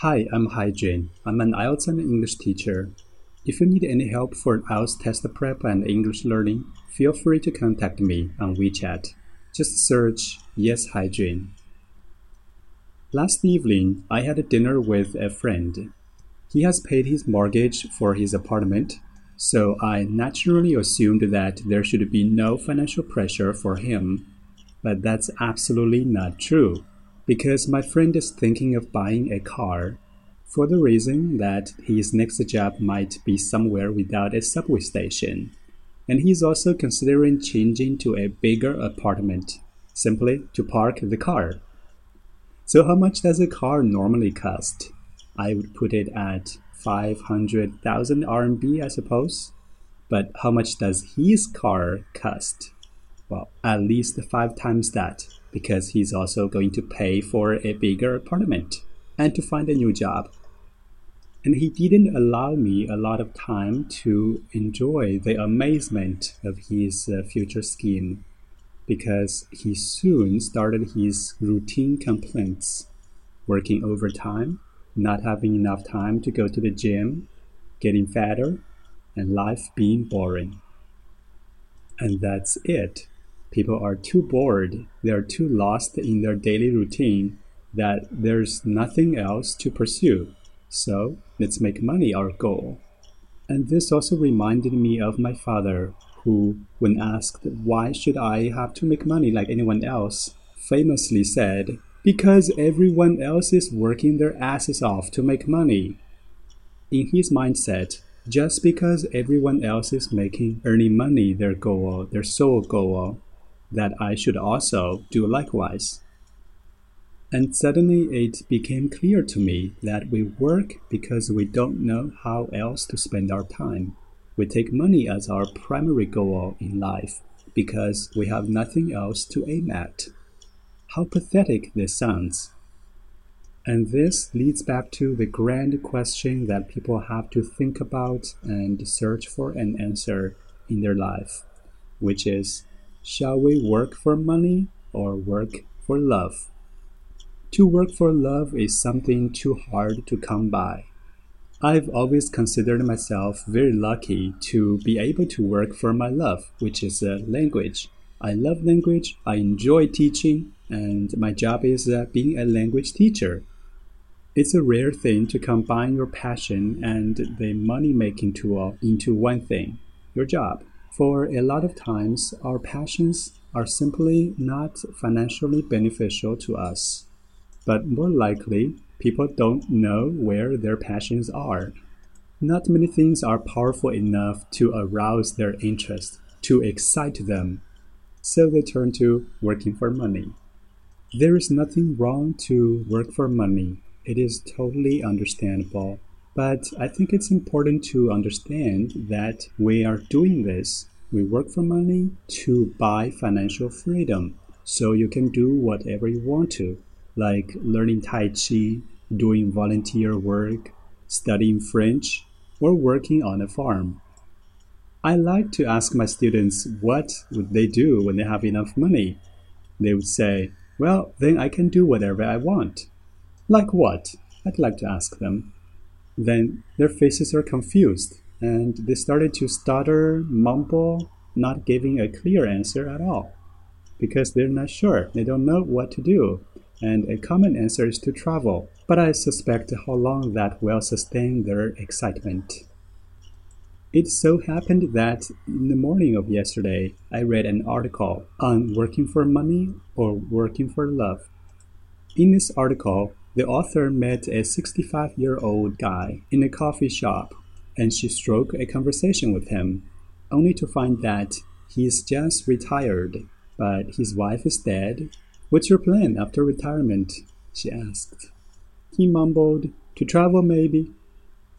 Hi, I'm Haijun. I'm an IELTS and English teacher. If you need any help for IELTS test prep and English learning, feel free to contact me on WeChat. Just search Yes Haijun. Last evening, I had a dinner with a friend. He has paid his mortgage for his apartment, so I naturally assumed that there should be no financial pressure for him. But that's absolutely not true, because my friend is thinking of buying a car for the reason that his next job might be somewhere without a subway station. And he's also considering changing to a bigger apartment, simply to park the car. So, how much does a car normally cost? I would put it at 500,000 RMB, I suppose. But how much does his car cost? Well, at least five times that, because he's also going to pay for a bigger apartment and to find a new job. And he didn't allow me a lot of time to enjoy the amazement of his uh, future scheme because he soon started his routine complaints working overtime, not having enough time to go to the gym, getting fatter, and life being boring. And that's it. People are too bored, they are too lost in their daily routine that there's nothing else to pursue. So let's make money our goal. And this also reminded me of my father, who, when asked why should I have to make money like anyone else, famously said, because everyone else is working their asses off to make money. In his mindset, just because everyone else is making earning money their goal, their sole goal, that I should also do likewise. And suddenly it became clear to me that we work because we don't know how else to spend our time. We take money as our primary goal in life because we have nothing else to aim at. How pathetic this sounds. And this leads back to the grand question that people have to think about and search for an answer in their life, which is shall we work for money or work for love? To work for love is something too hard to come by. I've always considered myself very lucky to be able to work for my love, which is a language. I love language, I enjoy teaching, and my job is uh, being a language teacher. It's a rare thing to combine your passion and the money making tool into one thing your job. For a lot of times, our passions are simply not financially beneficial to us but more likely, people don't know where their passions are. Not many things are powerful enough to arouse their interest, to excite them, so they turn to working for money. There is nothing wrong to work for money. It is totally understandable. But I think it's important to understand that we are doing this. We work for money to buy financial freedom, so you can do whatever you want to like learning Tai Chi, doing volunteer work, studying French, or working on a farm. I like to ask my students what would they do when they have enough money. They would say, well, then I can do whatever I want. Like what? I'd like to ask them. Then their faces are confused and they started to stutter, mumble, not giving a clear answer at all because they're not sure. They don't know what to do and a common answer is to travel, but I suspect how long that will sustain their excitement. It so happened that in the morning of yesterday, I read an article on working for money or working for love. In this article, the author met a 65 year old guy in a coffee shop and she struck a conversation with him, only to find that he is just retired, but his wife is dead What's your plan after retirement? she asked. He mumbled, To travel, maybe.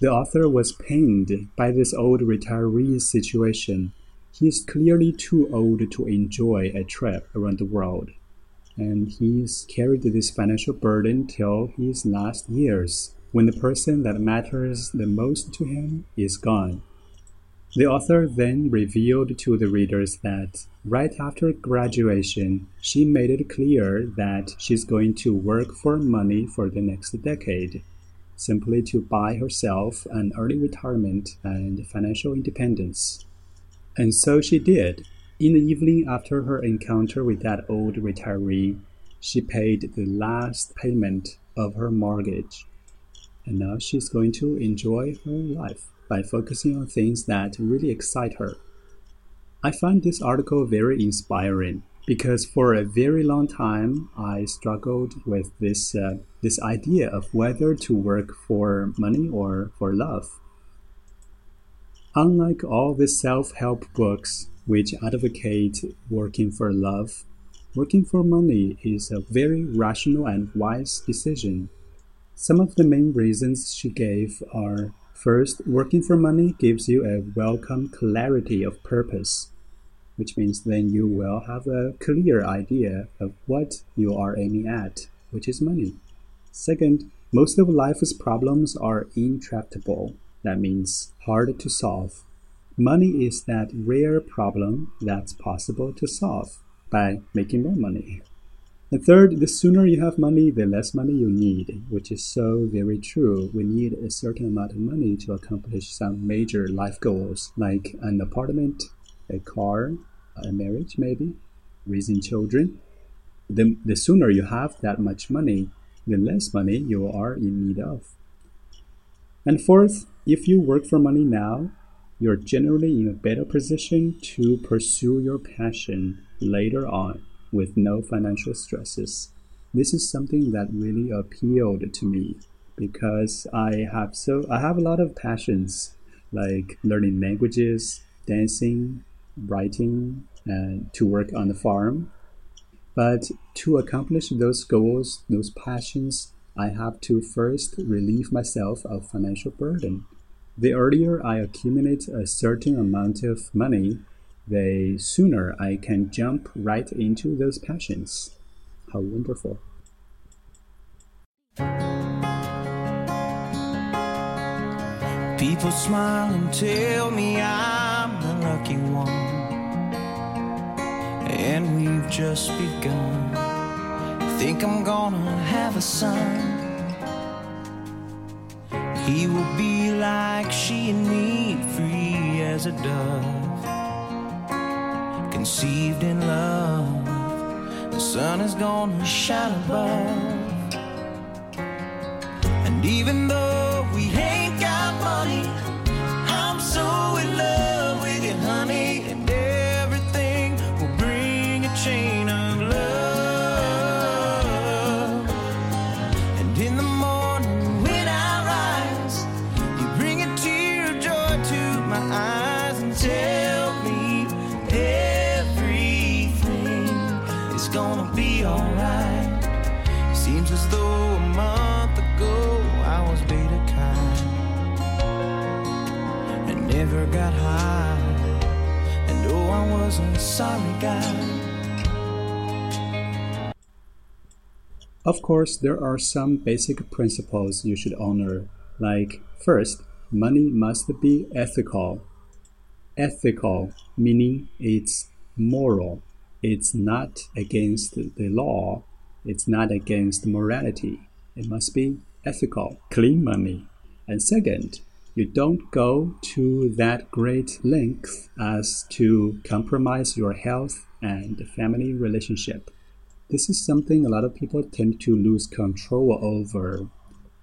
The author was pained by this old retiree's situation. He is clearly too old to enjoy a trip around the world, and he's carried this financial burden till his last years, when the person that matters the most to him is gone. The author then revealed to the readers that right after graduation, she made it clear that she's going to work for money for the next decade. simply to buy herself an early retirement and financial independence. And so she did. In the evening after her encounter with that old retiree, she paid the last payment of her mortgage. And now she's going to enjoy her life by focusing on things that really excite her. I find this article very inspiring because for a very long time I struggled with this uh, this idea of whether to work for money or for love. Unlike all the self-help books which advocate working for love, working for money is a very rational and wise decision. Some of the main reasons she gave are first, working for money gives you a welcome clarity of purpose which means then you will have a clear idea of what you are aiming at, which is money. Second, most of life's problems are intractable. That means hard to solve. Money is that rare problem that's possible to solve by making more money. And third, the sooner you have money, the less money you need, which is so very true. We need a certain amount of money to accomplish some major life goals like an apartment, a car, a marriage, maybe, raising children. The, the sooner you have that much money, the less money you are in need of. And fourth, if you work for money now, you're generally in a better position to pursue your passion later on with no financial stresses. This is something that really appealed to me because I have so I have a lot of passions like learning languages, dancing, writing and to work on the farm. But to accomplish those goals, those passions, I have to first relieve myself of financial burden. The earlier I accumulate a certain amount of money, the sooner I can jump right into those passions. How wonderful! People smile and tell me I'm the lucky one. And we've just begun. Think I'm gonna have a son. He will be like she and me, free as a dove, conceived in love. The sun is gonna shine above. And even though never got high. And oh, I was a sorry guy. Of course, there are some basic principles you should honor, like first, money must be ethical. Ethical meaning it's moral, it's not against the law, it's not against morality. It must be ethical, clean money. And second, you don't go to that great length as to compromise your health and family relationship. This is something a lot of people tend to lose control over.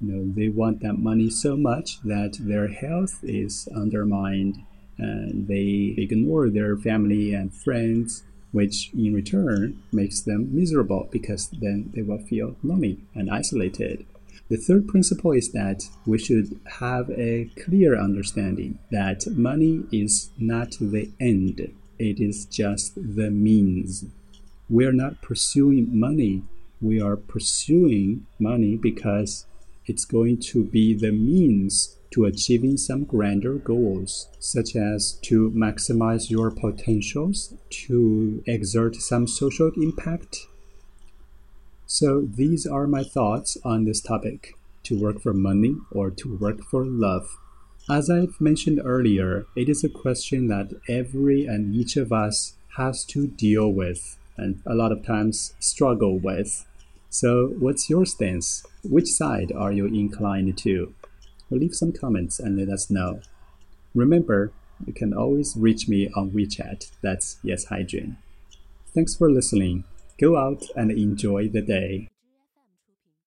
You know, they want that money so much that their health is undermined and they ignore their family and friends, which in return makes them miserable because then they will feel lonely and isolated. The third principle is that we should have a clear understanding that money is not the end, it is just the means. We are not pursuing money, we are pursuing money because it's going to be the means to achieving some grander goals, such as to maximize your potentials, to exert some social impact. So, these are my thoughts on this topic to work for money or to work for love. As I've mentioned earlier, it is a question that every and each of us has to deal with and a lot of times struggle with. So, what's your stance? Which side are you inclined to? Leave some comments and let us know. Remember, you can always reach me on WeChat. That's Yes Hygiene. Thanks for listening. Go out and enjoy the day.